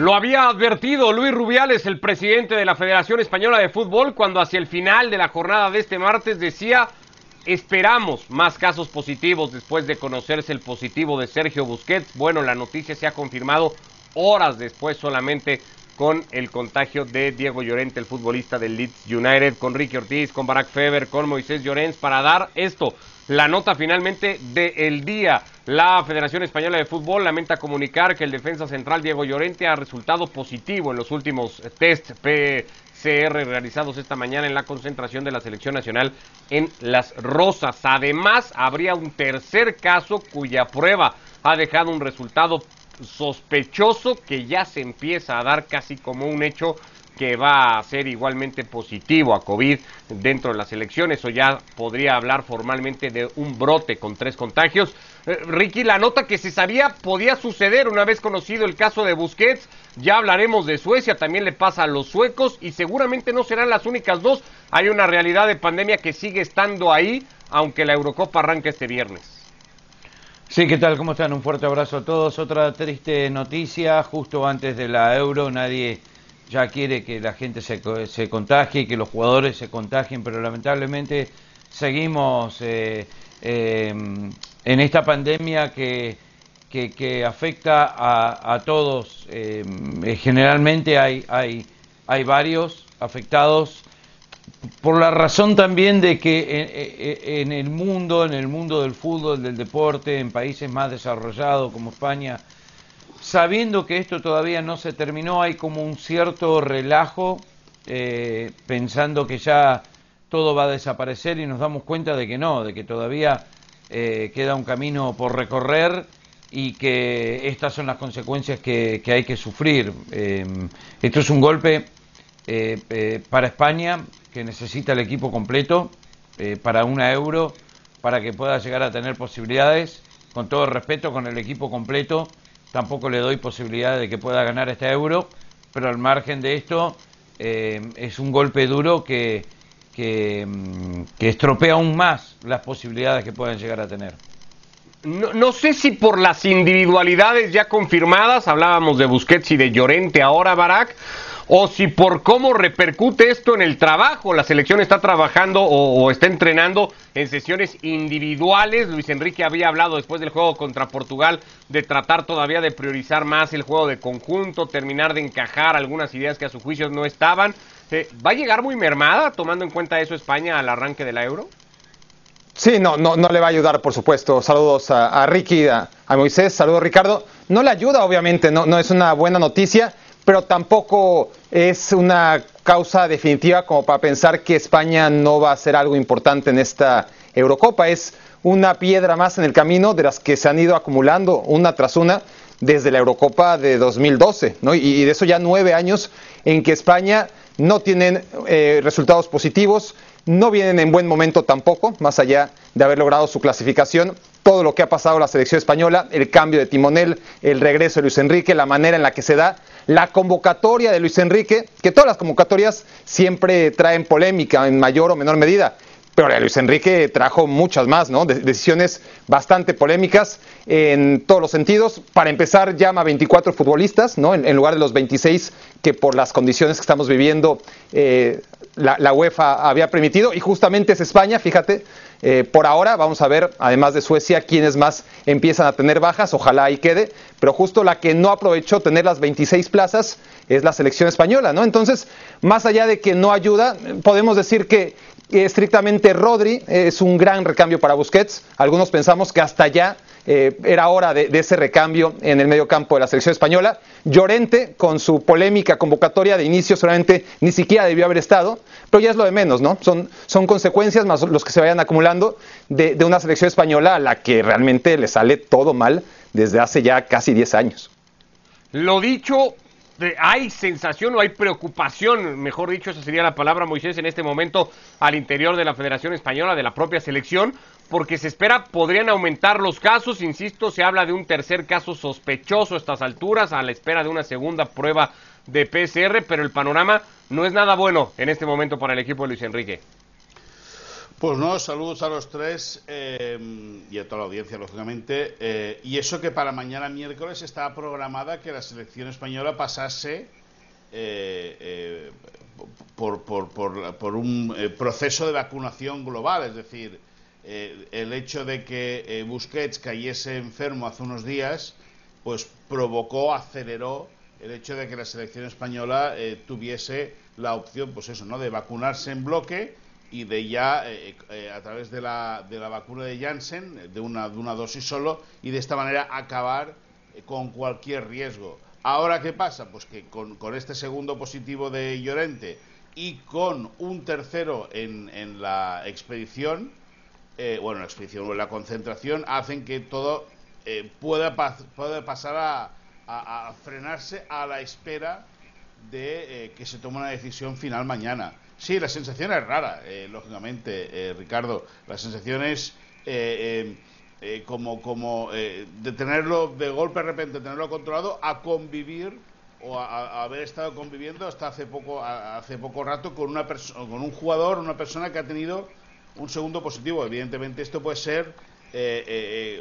Lo había advertido Luis Rubiales, el presidente de la Federación Española de Fútbol, cuando hacia el final de la jornada de este martes decía, esperamos más casos positivos después de conocerse el positivo de Sergio Busquets. Bueno, la noticia se ha confirmado horas después solamente con el contagio de Diego Llorente, el futbolista del Leeds United, con Ricky Ortiz, con Barack Feber, con Moisés Llorens, para dar esto, la nota finalmente del día. La Federación Española de Fútbol lamenta comunicar que el defensa central Diego Llorente ha resultado positivo en los últimos test PCR realizados esta mañana en la concentración de la selección nacional en Las Rosas. Además, habría un tercer caso cuya prueba ha dejado un resultado sospechoso que ya se empieza a dar casi como un hecho que va a ser igualmente positivo a COVID dentro de las elecciones o ya podría hablar formalmente de un brote con tres contagios. Eh, Ricky, la nota que se sabía podía suceder una vez conocido el caso de Busquets, ya hablaremos de Suecia, también le pasa a los suecos y seguramente no serán las únicas dos. Hay una realidad de pandemia que sigue estando ahí, aunque la Eurocopa arranca este viernes. Sí, ¿qué tal? ¿Cómo están? Un fuerte abrazo a todos. Otra triste noticia, justo antes de la Euro, nadie ya quiere que la gente se, se contagie, que los jugadores se contagien, pero lamentablemente seguimos eh, eh, en esta pandemia que, que, afecta a, todos. Eh, generalmente hay, hay, hay varios afectados por la razón también de que en, el mundo, en el mundo del fútbol, del deporte, en países más desarrollados como España, sabiendo que esto todavía no se terminó, hay como un cierto relajo, eh, pensando que ya todo va a desaparecer y nos damos cuenta de que no, de que todavía eh, queda un camino por recorrer y que estas son las consecuencias que, hay que sufrir. Eh, esto es un golpe para España que necesita el equipo completo para una euro, para que pueda llegar a tener posibilidades, con todo el respeto, con el equipo completo tampoco le doy posibilidad de que pueda ganar este euro, pero al margen de esto eh, es un golpe duro que, mm, que, estropea aún más las posibilidades que puedan llegar a tener. No, no, sé si por las individualidades ya confirmadas, hablábamos de Busquets y de Llorente ahora, Barak, o si por cómo repercute esto en el trabajo. La selección está trabajando o, está entrenando en sesiones individuales. Luis Enrique había hablado después del juego contra Portugal de tratar todavía de priorizar más el juego de conjunto, terminar de encajar algunas ideas que a su juicio no estaban. Eh, ¿Va a llegar muy mermada tomando en cuenta eso España al arranque de la Euro? Sí, no, no, no le va a ayudar, por supuesto. Saludos a, Ricky, a, a, Moisés, saludos Ricardo. No le ayuda, obviamente, no, no es una buena noticia pero tampoco es una causa definitiva como para pensar que España no va a ser algo importante en esta Eurocopa. Es una piedra más en el camino de las que se han ido acumulando una tras una desde la Eurocopa de 2012, ¿no? y, de eso ya nueve años en que España no tiene eh, resultados positivos, no vienen en buen momento tampoco, más allá de haber logrado su clasificación. Todo lo que ha pasado la selección española, el cambio de timonel, el regreso de Luis Enrique, la manera en la que se da, la convocatoria de Luis Enrique, que todas las convocatorias siempre traen polémica en mayor o menor medida. Pero Luis Enrique trajo muchas más, ¿no? decisiones bastante polémicas en todos los sentidos. Para empezar, llama a 24 futbolistas, ¿no? En, lugar de los 26 que por las condiciones que estamos viviendo eh, la, UEFA había permitido. Y justamente es España, fíjate, eh, por ahora vamos a ver, además de Suecia, quiénes más empiezan a tener bajas, ojalá ahí quede, pero justo la que no aprovechó tener las 26 plazas es la selección española, ¿no? Entonces, más allá de que no ayuda, podemos decir que estrictamente Rodri es un gran recambio para Busquets. Algunos pensamos que hasta ya eh, era hora de, ese recambio en el medio campo de la selección española. Llorente, con su polémica convocatoria de inicio, solamente ni siquiera debió haber estado, pero ya es lo de menos, ¿no? Son, son consecuencias más los que se vayan acumulando de, de una selección española a la que realmente le sale todo mal desde hace ya casi 10 años. Lo dicho, hay sensación o hay preocupación, mejor dicho, esa sería la palabra Moisés en este momento al interior de la Federación Española, de la propia selección, porque se espera podrían aumentar los casos, insisto, se habla de un tercer caso sospechoso a estas alturas, a la espera de una segunda prueba de PCR, pero el panorama no es nada bueno en este momento para el equipo de Luis Enrique. Pues no, saludos a los tres eh, y a toda la audiencia, lógicamente. Eh, y eso que para mañana miércoles estaba programada que la selección española pasase eh, por, por, un proceso de vacunación global. Es decir, el hecho de que Busquets cayese enfermo hace unos días, pues provocó, aceleró el hecho de que la selección española tuviese la opción, pues eso, ¿no? De vacunarse en bloque y de ya eh, eh, a través de la, de la vacuna de Janssen, de una, de una dosis solo, y de esta manera acabar eh, con cualquier riesgo. Ahora, ¿qué pasa? Pues que con, con este segundo positivo de Llorente y con un tercero en, en la expedición, bueno, la expedición o la concentración, hacen que todo pueda, pueda pasar a, a, frenarse a la espera de que se tome una decisión final mañana. Sí, la sensación es rara, eh, lógicamente, eh, Ricardo. La sensación es eh, como, como de tenerlo de golpe de repente, tenerlo controlado, a convivir o a, haber estado conviviendo hasta hace poco, hace poco rato con, una con un jugador, una persona que ha tenido un segundo positivo. Evidentemente esto puede ser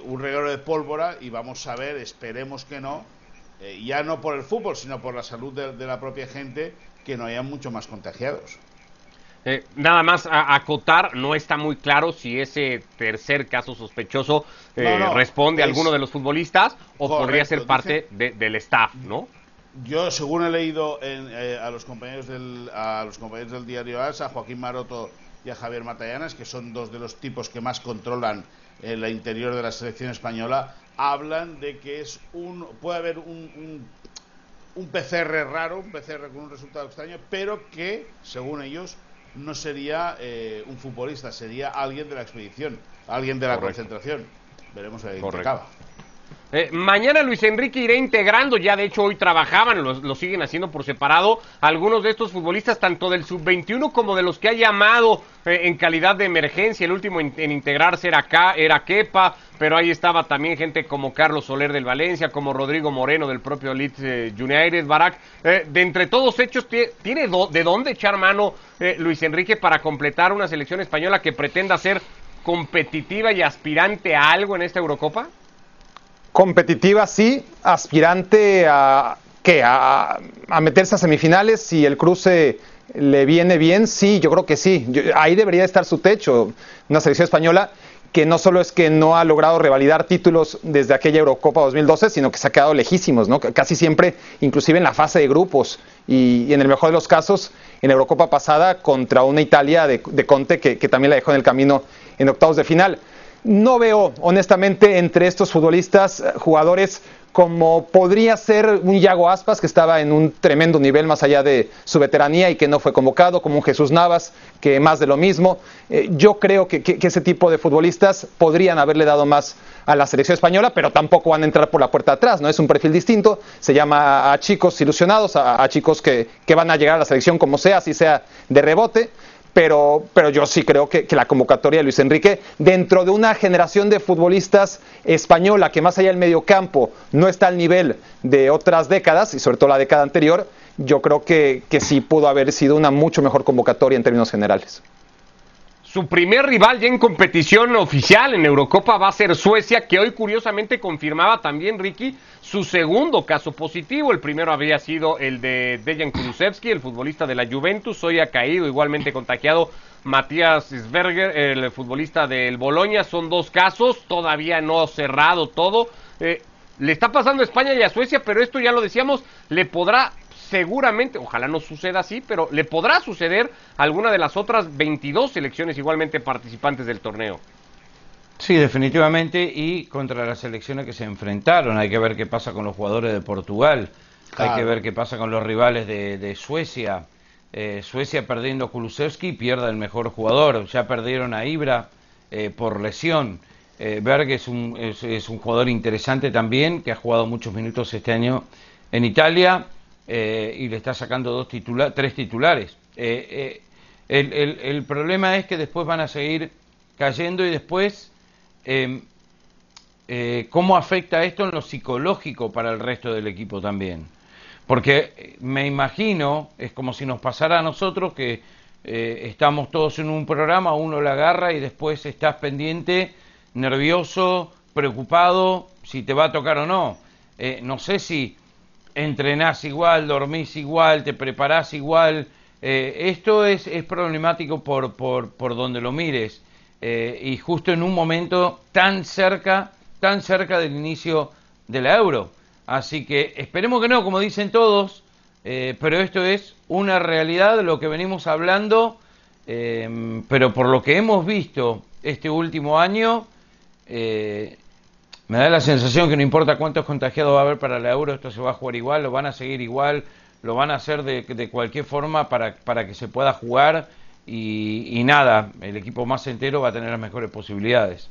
un regalo de pólvora y vamos a ver, esperemos que no, ya no por el fútbol, sino por la salud de la propia gente, que no haya mucho más contagiados. Eh, nada más a, acotar, no está muy claro si ese tercer caso sospechoso eh, responde a alguno de los futbolistas o podría ser parte del staff, ¿no? Yo, según he leído eh, a los compañeros del a los compañeros del diario AS, a Joaquín Maroto y a Javier Matallanas, que son dos de los tipos que más controlan el interior de la selección española, hablan de que es un puede haber un, un, un PCR raro, un PCR con un resultado extraño, pero que, según ellos, no sería eh, un futbolista, sería alguien de la expedición, alguien de la concentración. Veremos a qué acaba. Eh, mañana Luis Enrique irá integrando, ya de hecho hoy trabajaban, lo, siguen haciendo por separado, algunos de estos futbolistas, tanto del sub-21 como de los que ha llamado eh, en calidad de emergencia. El último en, integrarse era, acá, era Kepa, pero ahí estaba también gente como Carlos Soler del Valencia, como Rodrigo Moreno del propio Leeds eh, United, Barak. de entre todos hechos, ¿tiene de dónde echar mano Luis Enrique para completar una selección española que pretenda ser competitiva y aspirante a algo en esta Eurocopa? Competitiva, sí, aspirante a, ¿qué? A, meterse a semifinales, si el cruce le viene bien, sí, yo creo que sí. ahí debería estar su techo, una selección española que no solo es que no ha logrado revalidar títulos desde aquella Eurocopa 2012, sino que se ha quedado lejísimos, ¿no? Casi siempre, inclusive en la fase de grupos y, en el mejor de los casos, en la Eurocopa pasada contra una Italia de, Conte que, que también la dejó en el camino en octavos de final. No veo, honestamente, entre estos futbolistas, eh, jugadores como podría ser un Yago Aspas, que estaba en un tremendo nivel más allá de su veteranía y que no fue convocado, como un Jesús Navas, que más de lo mismo. Eh, yo creo que, ese tipo de futbolistas podrían haberle dado más a la selección española, pero tampoco van a entrar por la puerta atrás, ¿no? Es un perfil distinto, se llama a, chicos ilusionados, a, chicos que, que van a llegar a la selección como sea, así sea de rebote pero, pero yo sí creo que, la convocatoria de Luis Enrique, dentro de una generación de futbolistas española que más allá del mediocampo no está al nivel de otras décadas, y sobre todo la década anterior, yo creo que, que sí pudo haber sido una mucho mejor convocatoria en términos generales. Su primer rival ya en competición oficial en Eurocopa va a ser Suecia, que hoy curiosamente confirmaba también Ricky su segundo caso positivo. El primero había sido el de Dejan Kulusevski, el futbolista de la Juventus. Hoy ha caído igualmente contagiado Matías Sverger, el futbolista del Boloña. Son dos casos, todavía no cerrado todo. Eh, le está pasando a España y a Suecia, pero esto ya lo decíamos, le podrá seguramente, ojalá no suceda así, pero le podrá suceder a alguna de las otras 22 selecciones igualmente participantes del torneo. Sí, definitivamente, y contra las selecciones que se enfrentaron. Hay que ver qué pasa con los jugadores de Portugal, hay que ver qué pasa con los rivales de, Suecia. Eh, Suecia perdiendo a Kulusevski pierde el mejor jugador. Ya perdieron a Ibra eh, por lesión. Eh, Berg es un, es un jugador interesante también, que ha jugado muchos minutos este año en Italia. Eh, y le está sacando dos titula tres titulares. Eh, eh, el, problema es que después van a seguir cayendo y después em, cómo afecta esto en lo psicológico para el resto del equipo también. Porque me imagino, es como si nos pasara a nosotros que estamos todos en un programa, uno la agarra y después estás pendiente, nervioso, preocupado, si te va a tocar o no. No sé si entrenás igual, dormís igual, te preparás igual. Eh, esto es, es problemático por, por, por, donde lo mires. y justo en un momento tan cerca, tan cerca del inicio de la euro. Así que esperemos que no, como dicen todos, eh, pero esto es una realidad, lo que venimos hablando, eh, pero por lo que hemos visto este último año, eh, me da la sensación que no importa cuántos contagiados va a haber para la euro, esto se va a jugar igual, lo van a seguir igual, lo van a hacer de, de cualquier forma para, para, que se pueda jugar y, y nada, el equipo más entero va a tener las mejores posibilidades.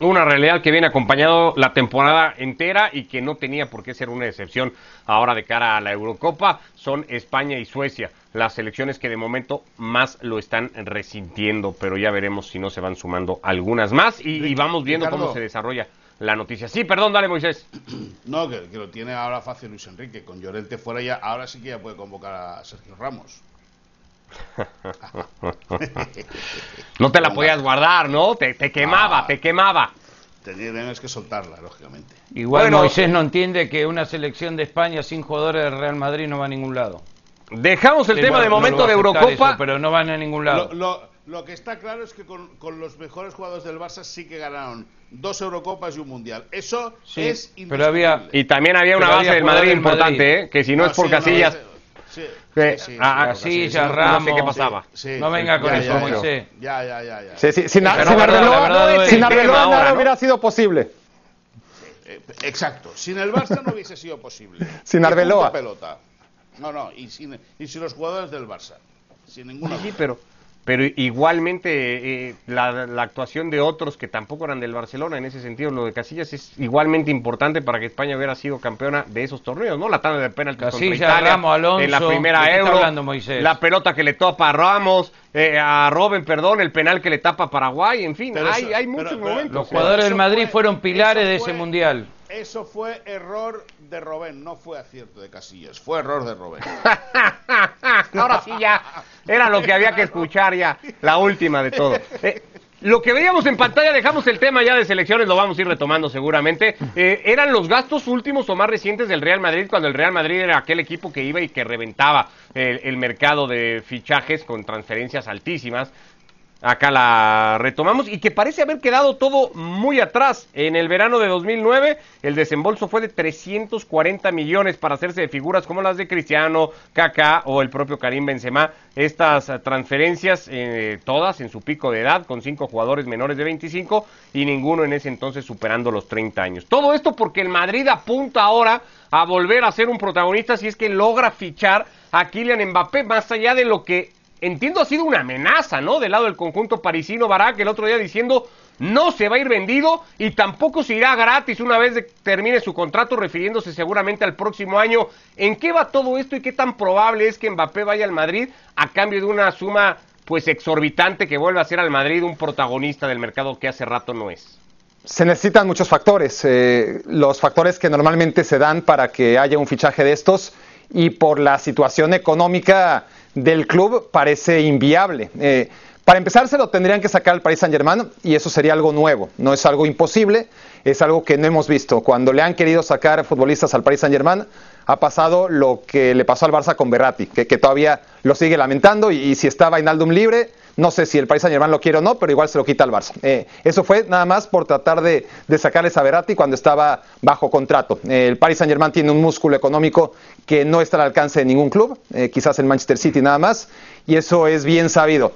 Una realidad que viene acompañado la temporada entera y que no tenía por qué ser una excepción ahora de cara a la Eurocopa son España y Suecia, las selecciones que de momento más lo están resintiendo, pero ya veremos si no se van sumando algunas más y, y vamos viendo Ricardo. cómo se desarrolla la noticia. Sí, perdón, dale Moisés. No, que, que lo tiene ahora fácil Luis Enrique. Con Llorente fuera ya, ahora sí que ya puede convocar a Sergio Ramos. No te la podías guardar, ¿no? Te, te quemaba, Ah. te quemaba. Tienes que soltarla, lógicamente. Igual Bueno, Moisés no entiende que una selección de España sin jugadores del Real Madrid no va a ningún lado. Dejamos el Sí, tema bueno, de momento de Eurocopa. eso, pero no van a ningún lado. Lo, lo- lo que está claro es que con, con los mejores jugadores del Barça sí que ganaron dos Eurocopas y un Mundial. Eso Sí, es pero había-. Y también había una Pero base había del Madrid importante, Madrid. ¿eh? que si no Ah, es por sí, no, Casillas, sí, eh, sí, sí, ah, Casillas, sí, sí, Ramos. no sé qué pasaba. sí, No venga con ya, eso, ya, Moisés. Ya, ya, ya, ya. Sí, sí, sin, sin nada ¿no? hubiera sido posible. Eh, Exacto. Sin el Barça no hubiese sido posible. Sin Arbeloa. pelota. No, no, y sin, y sin los jugadores del Barça. Sin ninguna Sí, pero, pero igualmente eh, la, la actuación de otros que tampoco eran del Barcelona, en ese sentido, lo de Casillas es igualmente importante para que España hubiera sido campeona de esos torneos, ¿no? La tanda de penaltis contra Casillas, Italia, Ramos, Alonso, en la primera ¿de qué está Euro, hablando, la pelota que le topa a Ramos, eh, a Robben, perdón, el penal que le tapa a Paraguay, en fin, Pero hay, eso- hay pero- muchos pero- momentos. Los jugadores del Madrid fue- fueron pilares de ese fue- mundial. Eso fue error de Robén, no fue acierto de Casillas, fue error de Robén. Ahora sí ya era lo que había que escuchar ya, la última de todo. Eh, lo que veíamos en pantalla, dejamos el tema ya de selecciones, lo vamos a ir retomando seguramente. Eh, eran los gastos últimos o más recientes del Real Madrid, cuando el Real Madrid era aquel equipo que iba y que reventaba el, el mercado de fichajes con transferencias altísimas. Acá la retomamos y que parece haber quedado todo muy atrás. En el verano de 2009 el desembolso fue de 340 millones para hacerse de figuras como las de Cristiano, Kaká o el propio Karim Benzema. Estas eh, transferencias eh, todas en su pico de edad con cinco jugadores menores de 25 y ninguno en ese entonces superando los 30 años. Todo esto porque el Madrid apunta ahora a volver a ser un protagonista si es que logra fichar a Kylian Mbappé más allá de lo que entiendo ha sido una amenaza, ¿no? Del lado del conjunto parisino Barak el otro día diciendo no se va a ir vendido y tampoco se irá gratis una vez que termine su contrato, refiriéndose seguramente al próximo año. ¿En qué va todo esto y qué tan probable es que Mbappé vaya al Madrid a cambio de una suma pues exorbitante que vuelva a ser al Madrid un protagonista del mercado que hace rato no es? Se necesitan muchos factores. eh, los factores que normalmente se dan para que haya un fichaje de estos y por la situación económica del club parece inviable. Eh, para empezar, se lo tendrían que sacar al Paris Saint-Germain y eso sería algo nuevo. No es algo imposible, es algo que no hemos visto. Cuando le han querido sacar futbolistas al Paris Saint-Germain, ha pasado lo que le pasó al Barça con Berratti, que, todavía lo sigue lamentando y, si está Vainaldum libre, no sé si el Paris Saint Germain lo quiere o no, pero igual se lo quita al Barça. Eh, eso fue nada más por tratar de, de sacarles a Berratti cuando estaba bajo contrato. El Paris Saint Germain tiene un músculo económico que no está al alcance de ningún club, eh, quizás en Manchester City nada más, y eso es bien sabido.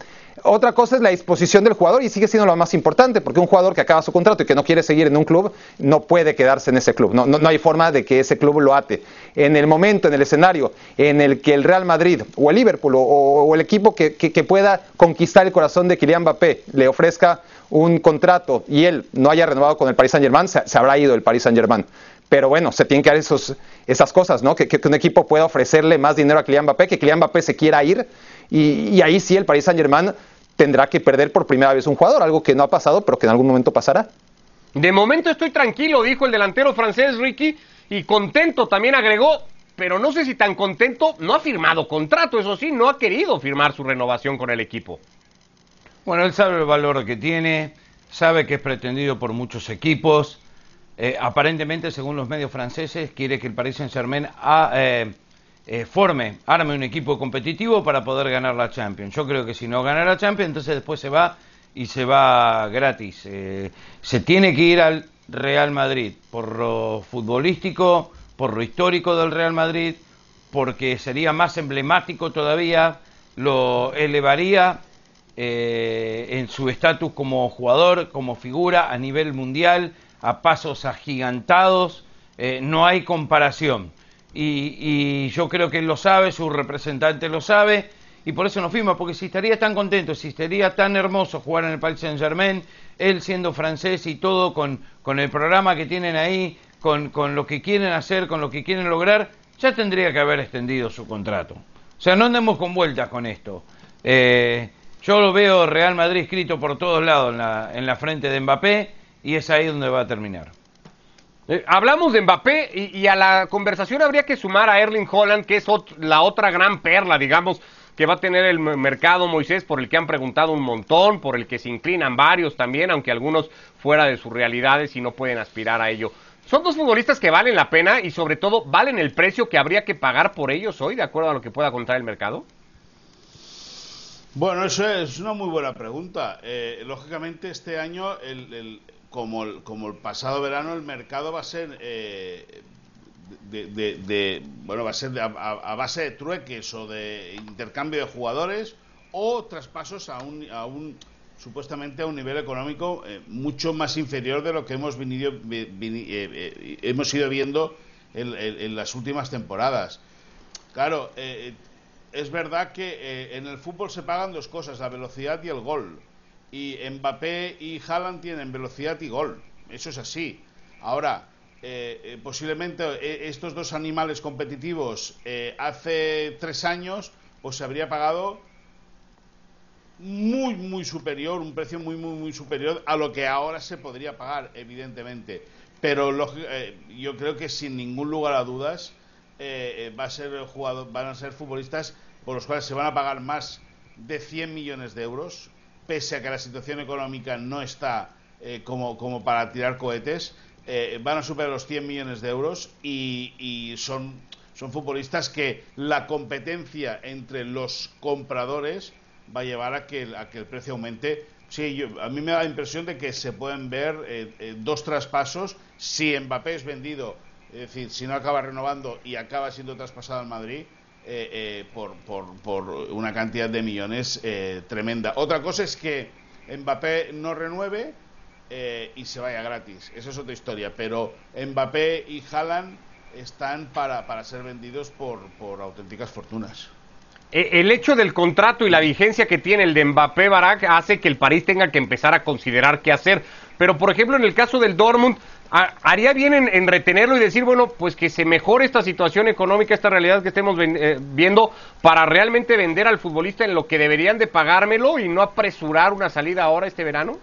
Otra cosa es la disposición del jugador y sigue siendo lo más importante, porque un jugador que acaba su contrato y que no quiere seguir en un club no puede quedarse en ese club. No, no, no hay forma de que ese club lo ate. En el momento, en el escenario en el que el Real Madrid o el Liverpool o, el equipo que, que, que, pueda conquistar el corazón de Kylian Mbappé le ofrezca un contrato y él no haya renovado con el Paris Saint Germain, se, se habrá ido el Paris Saint Germain. Pero bueno, se tienen que dar esos, esas cosas, ¿no? Que, que, un equipo pueda ofrecerle más dinero a Kylian Mbappé, que Kylian Mbappé se quiera ir y, y ahí sí el Paris Saint Germain tendrá que perder por primera vez un jugador, algo que no ha pasado, pero que en algún momento pasará. De momento estoy tranquilo, dijo el delantero francés Ricky, y contento también agregó, pero no sé si tan contento, no ha firmado contrato, eso sí, no ha querido firmar su renovación con el equipo. Bueno, él sabe el valor que tiene, sabe que es pretendido por muchos equipos. Eh, aparentemente, según los medios franceses, quiere que el Paris Saint-Germain ah, eh, eh, forme, arme un equipo competitivo para poder ganar la Champions. Yo creo que si no gana la Champions, entonces después se va y se va gratis. se tiene que ir al Real Madrid por lo futbolístico, por lo histórico del Real Madrid, porque sería más emblemático todavía, lo elevaría eh, en su estatus como jugador, como figura a nivel mundial, a pasos agigantados, eh, no hay comparación. Y, y, yo creo que él lo sabe, su representante lo sabe, y por eso no firma, porque si estaría tan contento, si estaría tan hermoso jugar en el Paris Saint Germain, él siendo francés y todo con, con el programa que tienen ahí, con, lo que quieren hacer, con lo que quieren lograr, ya tendría que haber extendido su contrato. O sea, no andemos con vueltas con esto. Eh, yo lo veo Real Madrid escrito por todos lados en la, en la frente de Mbappé y es ahí donde va a terminar. Eh, hablamos de Mbappé y, a la conversación habría que sumar a Erling Holland, que es la otra gran perla, digamos, que va a tener el mercado Moisés, por el que han preguntado un montón, por el que se inclinan varios también, aunque algunos fuera de sus realidades y no pueden aspirar a ello. Son dos futbolistas que valen la pena y sobre todo valen el precio que habría que pagar por ellos hoy, de acuerdo a lo que pueda contar el mercado. Bueno, eso es una muy buena pregunta. Eh, lógicamente este año, como, el, como, el, pasado verano, el mercado va a ser eh, de, bueno, va a ser a, base de trueques o de intercambio de jugadores o traspasos a un, a un supuestamente a un nivel económico eh, mucho más inferior de lo que hemos venido eh, eh, hemos ido viendo en, las últimas temporadas. Claro, es verdad que en el fútbol se pagan dos cosas, la velocidad y el gol. Y Mbappé y Haaland tienen velocidad y gol. Eso es así. Ahora, posiblemente estos dos animales competitivos hace tres años, pues se habría pagado muy, muy superior, un precio muy, muy, muy superior a lo que ahora se podría pagar, evidentemente. Pero eh, yo creo que sin ningún lugar a dudas eh, va a ser jugador, van a ser futbolistas por los cuales se van a pagar más de 100 millones de euros, pese a que la situación económica no está eh, como, como para tirar cohetes. van a superar los 100 millones de euros y, y son, son futbolistas que la competencia entre los compradores va a llevar a que, a que el precio aumente. Sí, a mí me da la impresión de que se pueden ver eh, eh, dos traspasos si Mbappé es vendido, es decir, si no acaba renovando y acaba siendo traspasado al Madrid. Eh, por, por, una cantidad de millones tremenda. Otra cosa es que Mbappé no renueve y se vaya gratis. Esa es otra historia. Pero Mbappé y Haaland están para, para ser vendidos por, por auténticas fortunas. E, el hecho del contrato y la vigencia que tiene el de Mbappé Barak hace que el París tenga que empezar a considerar qué hacer. Pero, por ejemplo, en el caso del Dortmund, haría bien en, retenerlo y decir, bueno, pues que se mejore esta situación económica, esta realidad que estemos eh, viendo, para realmente vender al futbolista en lo que deberían de pagármelo y no apresurar una salida ahora este verano.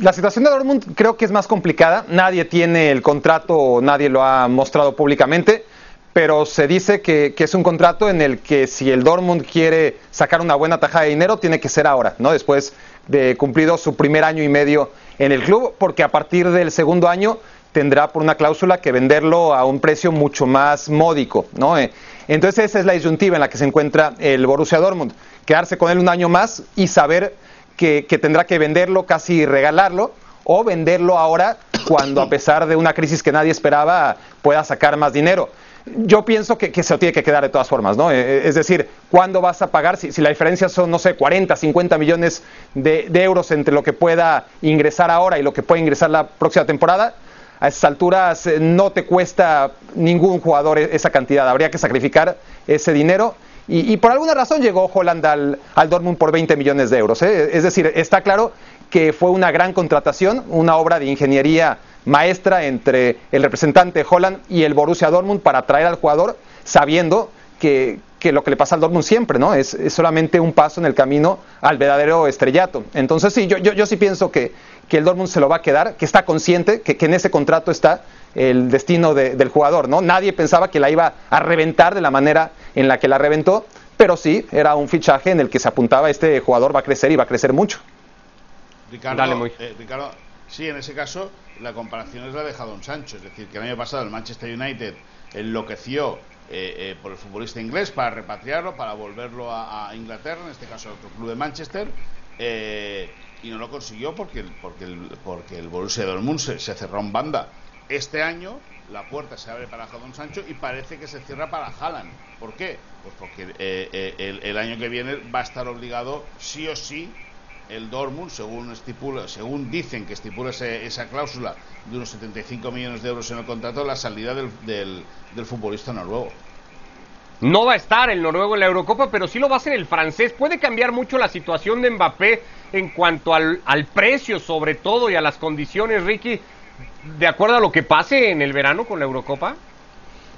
La situación de Dortmund creo que es más complicada. Nadie tiene el contrato, nadie lo ha mostrado públicamente pero se dice que, es un contrato en el que si el Dortmund quiere sacar una buena tajada de dinero, tiene que ser ahora, ¿no? Después de cumplido su primer año y medio en el club, porque a partir del segundo año tendrá por una cláusula que venderlo a un precio mucho más módico, ¿no? Eh, entonces esa es la disyuntiva en la que se encuentra el Borussia Dortmund, quedarse con él un año más y saber que, que tendrá que venderlo, casi regalarlo, o venderlo ahora cuando a pesar de una crisis que nadie esperaba pueda sacar más dinero yo pienso que, se lo tiene que quedar de todas formas, ¿no? Eh, eh, es decir, ¿cuándo vas a pagar? Si, la diferencia son, no sé, 40, 50 millones de, euros entre lo que pueda ingresar ahora y lo que puede ingresar la próxima temporada, a esas alturas eh, no te cuesta ningún jugador e, esa cantidad, habría que sacrificar ese dinero. Y, por alguna razón llegó Holland al, al, Dortmund por 20 millones de euros. Es decir, está claro que fue una gran contratación, una obra de ingeniería maestra entre el representante Holland y el Borussia Dortmund para atraer al jugador, sabiendo que, lo que le pasa al Dortmund siempre, ¿no? Es, solamente un paso en el camino al verdadero estrellato. Entonces sí, yo, yo, yo sí pienso que, que, el Dortmund se lo va a quedar, que está consciente, que, en ese contrato está el destino de- del jugador, ¿no? Nadie pensaba que la iba a reventar de la manera en la que la reventó, pero sí, era un fichaje en el que se apuntaba este jugador va a crecer y va a crecer mucho. Ricardo, Dale, eh, Ricardo, sí, en ese caso la comparación es la de Jadon Sancho, es decir, que el año pasado el Manchester United enloqueció eh, eh, por el futbolista inglés para repatriarlo, para volverlo a, Inglaterra, en este caso a otro club de Manchester, eh, y no lo consiguió porque el, porque el, porque el Borussia Dortmund se, se cerró en banda. Este año la puerta se abre para Jadon Sancho y parece que se cierra para Haaland. ¿Por qué? Pues porque eh, eh, el, el año que viene va a estar obligado sí o sí el Dortmund, según estipula, según dicen que estipula ese- esa cláusula de unos 75 millones de euros en el contrato, la salida del, del, del futbolista noruego. No va a estar el noruego en la Eurocopa, pero sí lo va a hacer el francés. ¿Puede cambiar mucho la situación de Mbappé en cuanto al, al precio, sobre todo, y a las condiciones, Ricky, de acuerdo a lo que pase en el verano con la Eurocopa?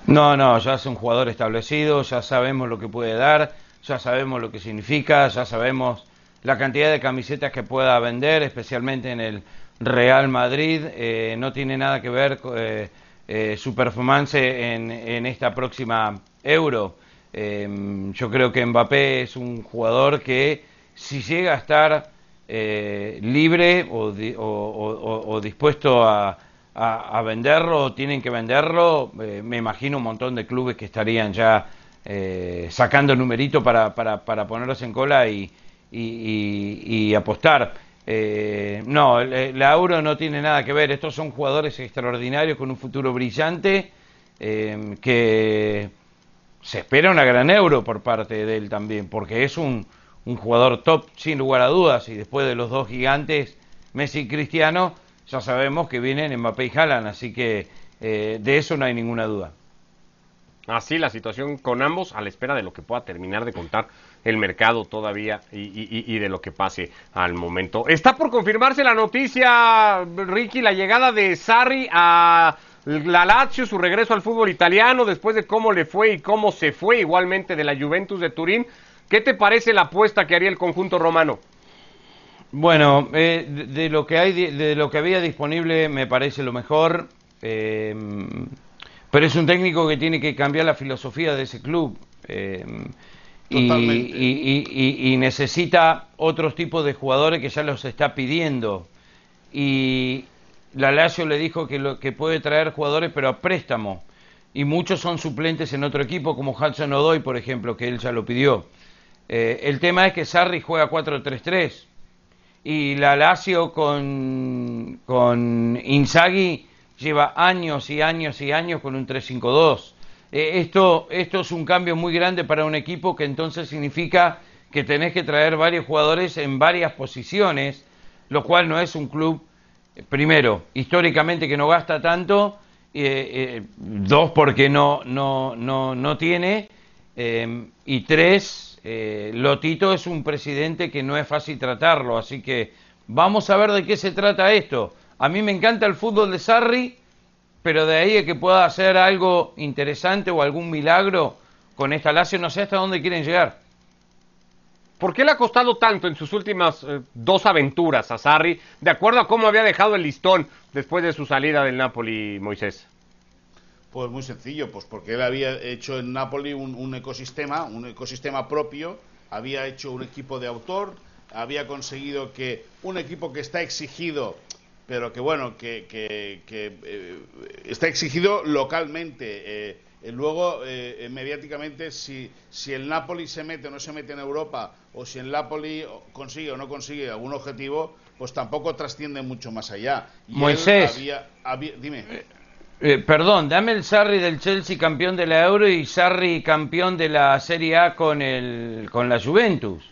No, no, ya es un jugador establecido, ya sabemos lo que puede dar, ya sabemos lo que significa, ya sabemos la cantidad de camisetas que pueda vender, especialmente en el Real Madrid. Eh, no tiene nada que ver eh, eh, su performance en, esta próxima Euro. Eh, yo creo que Mbappé es un jugador que si llega a estar libre o, di- o- o- o- o dispuesto a, venderlo, tienen que venderlo, me imagino un montón de clubes que estarían ya sacando numerito para, para, para ponerlos en cola y, y- y- y apostar. Eh, no, la Euro no tiene nada que ver, estos son jugadores extraordinarios con un futuro brillante eh, que se espera una gran euro por parte de él también, porque es un, un jugador top sin lugar a dudas y después de los dos gigantes, Messi y Cristiano, ya sabemos que vienen Mbappé y Haaland, así que eh, de eso no hay ninguna duda. Así la situación con ambos a la espera de lo que pueda terminar de contar el mercado todavía y, de lo que pase al momento. Está por confirmarse la noticia, Ricky, la llegada de Sarri a la Lazio, su regreso al fútbol italiano después de cómo le fue y cómo se fue igualmente de la Juventus de Turín. ¿Qué te parece la apuesta que haría el conjunto romano? Bueno, eh, de, de lo que hay, di- de lo que había disponible me parece lo mejor, eh, pero es un técnico que tiene que cambiar la filosofía de ese club eh, y, y- y- y- necesita otros tipos de jugadores que ya los está pidiendo. Y la Lazio le dijo que lo que puede traer jugadores pero a préstamo. Y muchos son suplentes en otro equipo como Hudson Odoi por ejemplo que él ya lo pidió. Eh, el tema es que Sarri juega 4-3-3 y la Lazio con, con Inzaghi lleva años y años y años con un 3-5-2. Eh, esto, esto es un cambio muy grande para un equipo que entonces significa que tenés que traer varios jugadores en varias posiciones, lo cual no es un club, eh, primero, históricamente que no gasta tanto, eh, eh, dos, porque no, no, no, no tiene, y tres, Lotito es un presidente que no es fácil tratarlo, así que vamos a ver de qué se trata esto. A mí me encanta el fútbol de Sarri, pero de ahí a que pueda hacer algo interesante o algún milagro con esta Lazio, no sé hasta dónde quieren llegar. ¿Por qué le ha costado tanto en sus últimas eh, dos aventuras a Sarri, de acuerdo a cómo había dejado el listón después de su salida del Napoli, Moisés? Pues muy sencillo, pues porque él había hecho en Napoli un, un ecosistema, un ecosistema propio, había hecho un equipo de autor, había conseguido que un equipo que está exigido, pero que bueno, que, que- que, eh, está exigido localmente. eh, eh, luego, eh, mediáticamente, si, si el Napoli se mete o no se mete en Europa, o si el Napoli consigue o no consigue algún objetivo, pues tampoco trasciende mucho más allá. Y Moisés. había- había- dime. Eh, perdón, dame el Sarri del Chelsea campeón de la Euro y Sarri campeón de la Serie A con, el, con la Juventus.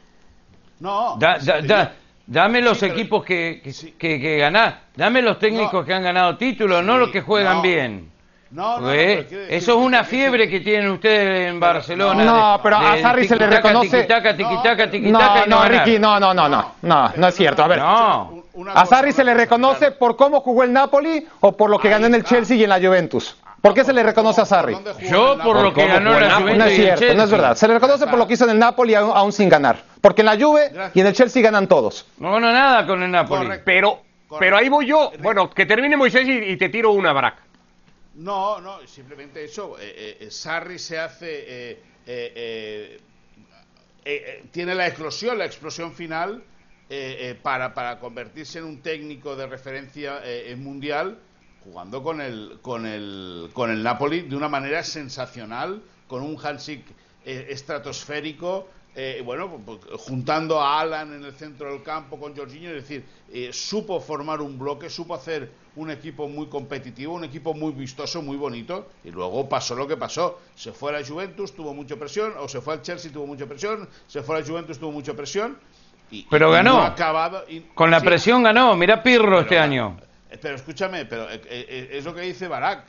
No, Da- da- da- dame los Sí, pero- equipos que, que, Sí. que, que ganás. Dame los técnicos No. que han ganado títulos, no los que juegan no. bien. No, no, decir eso es una fiebre que tienen ustedes en Barcelona. No, de- pero a Sarri se le reconoce- tiquitaca, tiquitaca, No, tiquitaca No, no. Ricky, no, no, no, no, no, no es cierto. A ver, ¿a Sarri se le reconoce por cómo jugó el Napoli o por lo que ganó en el. Chelsea y en la Juventus? ¿Por qué se le reconoce a Sarri? ¿Dónde jugó Yo en por lo que ¿Cómo ganó jugó la? Juventus No es cierto, no es verdad. Se le reconoce por lo que hizo en el Napoli aún, sin ganar. Porque en la Juve y en el Chelsea ganan todos. No ganó nada con el Napoli. Correcto. Pero, Correcto. pero ahí voy yo. Bueno, que termine Moisés y, y te tiro una, Barack. No, no, simplemente eso. Eh, eh, Sarri se hace. Eh, tiene la eclosión, la explosión final para, para, convertirse en un técnico de referencia mundial jugando con el, con, el, con el Napoli de una manera sensacional, con un Hansik estratosférico eh, bueno, pues, pues, juntando a Alan en el centro del campo con Jorginho, es decir, eh, supo formar un bloque, supo hacer un equipo muy competitivo, un equipo muy vistoso, muy bonito, y luego pasó lo que pasó. Se fue a la Juventus, tuvo mucha presión, o se fue al Chelsea, tuvo mucha presión, se fue a la Juventus, tuvo mucha presión. Y, pero ganó. acabado, Con la presión ganó, mira Pirro este año. Eh, pero escúchame, pero es lo que dice Barak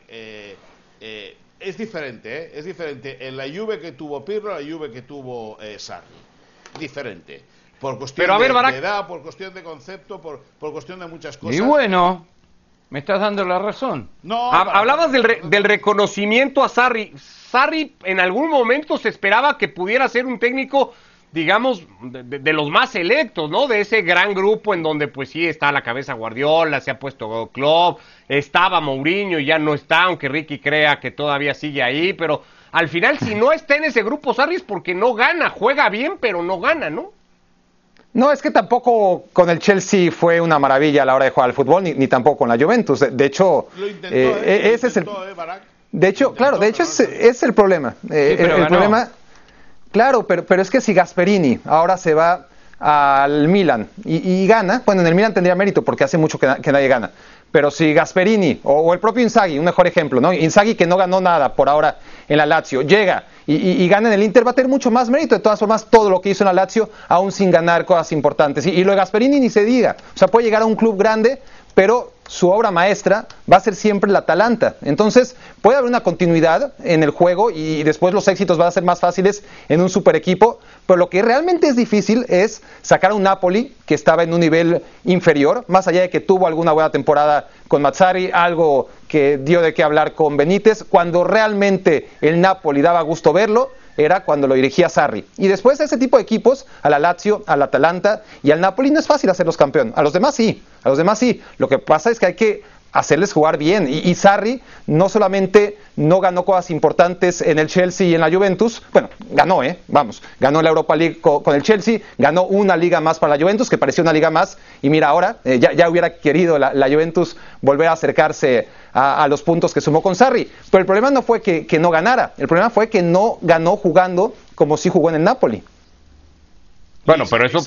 es diferente, ¿eh? es diferente en la Juve que tuvo Pirlo, la Juve que tuvo eh, Sarri. Diferente. Por cuestión de, edad, por cuestión de concepto, por, por, cuestión de muchas cosas. Y bueno, me estás dando la razón. No, Hablabas del, del reconocimiento a Sarri. Sarri en algún momento se esperaba que pudiera ser un técnico digamos, de, los más selectos, ¿no? De ese gran grupo en donde pues sí está la cabeza Guardiola, se ha puesto Klopp, estaba Mourinho y ya no está, aunque Ricky crea que todavía sigue ahí, pero al final si no está en ese grupo Sarri es porque no gana, juega bien, pero no gana, ¿no? No, es que tampoco con el Chelsea fue una maravilla a la hora de jugar al fútbol, ni, tampoco con la Juventus. De, hecho, ese es el... De hecho, claro, de hecho es, el problema. Eh, el problema Claro, pero, pero es que si Gasperini ahora se va al Milan y, gana, bueno, en el Milan tendría mérito porque hace mucho que, nadie gana. Pero si Gasperini o, el propio Inzaghi, un mejor ejemplo, ¿no? Inzaghi que no ganó nada por ahora en la Lazio, llega y, gana en el Inter, va a tener mucho más mérito. De todas formas, todo lo que hizo en la Lazio, aún sin ganar cosas importantes. Y, y lo de Gasperini ni se diga. O sea, puede llegar a un club grande, pero su obra maestra va a ser siempre la Atalanta. Entonces, puede haber una continuidad en el juego y después los éxitos van a ser más fáciles en un super equipo, pero lo que realmente es difícil es sacar a un Napoli que estaba en un nivel inferior, más allá de que tuvo alguna buena temporada con Mazzari, algo que dio de qué hablar con Benítez, cuando realmente el Napoli daba gusto verlo, era cuando lo dirigía Sarri. Y después a ese tipo de equipos, a la Lazio, al Atalanta y al Napoli, no es fácil hacerlos campeón. A los demás sí, a los demás sí. Lo que pasa es que hay que hacerles jugar bien. Y, Sarri no solamente no ganó cosas importantes en el Chelsea y en la Juventus, bueno, ganó, ¿eh? Vamos, ganó la Europa League con, el Chelsea, ganó una liga más para la Juventus, que parecía una liga más, y mira ahora, eh, ya, hubiera querido la, Juventus volver a acercarse a, los puntos que sumó con Sarri. Pero el problema no fue que, no ganara, el problema fue que no ganó jugando como si jugó en el Napoli. Bueno, pero eso...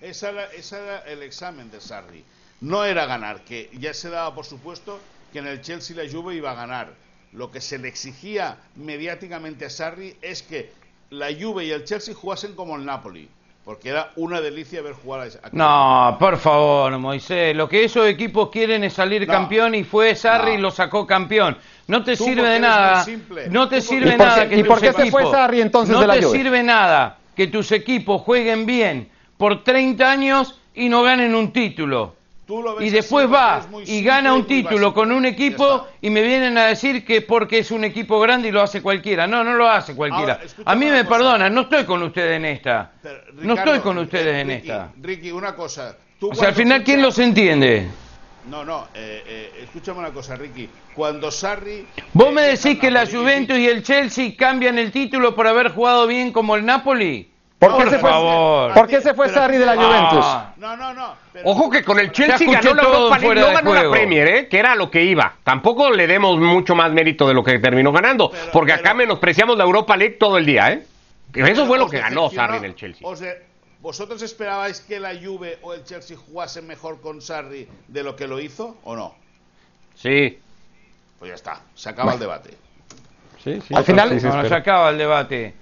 Ese era el examen de Sarri no era ganar, que ya se daba por supuesto que en el Chelsea la Juve iba a ganar. Lo que se le exigía mediáticamente a Sarri es que la Juve y el Chelsea jugasen como el Napoli. Porque era una delicia ver jugar a No, por favor, Moisés. Lo que esos equipos quieren es salir campeón y fue Sarri y lo sacó campeón. No te sirve de nada. No te sirve nada que ¿Y por qué se fue Sarri entonces no de la te sirve nada que tus equipos jueguen bien por 30 años y no ganen un título y después va y gana un título con un equipo y me vienen a decir que porque es un equipo grande y lo hace cualquiera. No, no lo hace cualquiera. a mí me perdonan, no estoy con ustedes en esta. no estoy con ustedes en esta. Ricky, una cosa. o sea, al final, ¿quién los entiende? No, no, eh, eh, escúchame una cosa, Ricky. Cuando Sarri... ¿Vos me decís que la Juventus y el Chelsea cambian el título por haber jugado bien como el Napoli? ¿Por, qué, se Fue, ¿Por qué se fue Sarri de la Juventus? No, no, no. Ojo que con el Chelsea ganó la Europa League, no ganó la Premier, ¿eh? que era lo que iba. Tampoco le demos mucho más mérito de lo que terminó ganando, porque acá menospreciamos la Europa League todo el día. ¿eh? Eso fue lo que ganó Sarri en el Chelsea. O sea, ¿Vosotros esperabais que la Juve o el Chelsea jugasen mejor con Sarri de lo que lo hizo o no? Sí. Pues ya está, se acaba el debate. Sí, sí, Al final se acaba el debate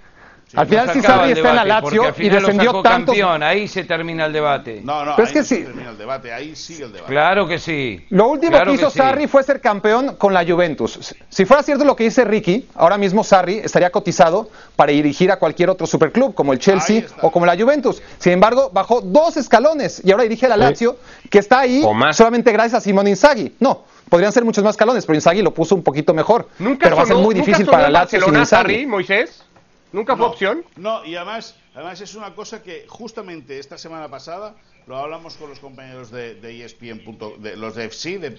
al final si Sarri está en la Lazio y defendió tanto. Ahí se termina el debate. No, no, ahí es que sí. termina el debate, ahí sigue el debate. Claro que sí. Lo último que hizo Sarri fue ser campeón con la Juventus. Si fuera cierto lo que dice Ricky, ahora mismo Sarri estaría cotizado para dirigir a cualquier otro superclub, como el Chelsea o como la Juventus. Sin embargo, bajó dos escalones y ahora dirige a la Lazio, que está ahí solamente gracias a Simone Inzaghi. No, podrían ser muchos más escalones, pero Inzaghi lo puso un poquito mejor. ¿Nunca pero va a ser muy difícil para la Lazio sin Inzaghi. Moisés? ¿Nunca fue opción? No, y además, además es una cosa que justamente esta semana pasada lo hablamos con los compañeros de, de ESPN, de, los de FC,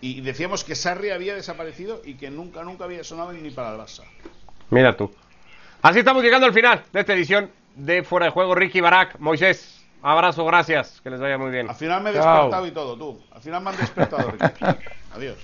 Y decíamos que Sarri había desaparecido y que nunca, nunca había sonado ni para el Barça. Mira tú. Así estamos llegando al final de esta edición de Fuera de Juego. Ricky Barak, Moisés, abrazo, gracias. Que les vaya muy bien. Al final me he Chao. despertado y todo, tú. Al final me han despertado, Ricky. Adiós.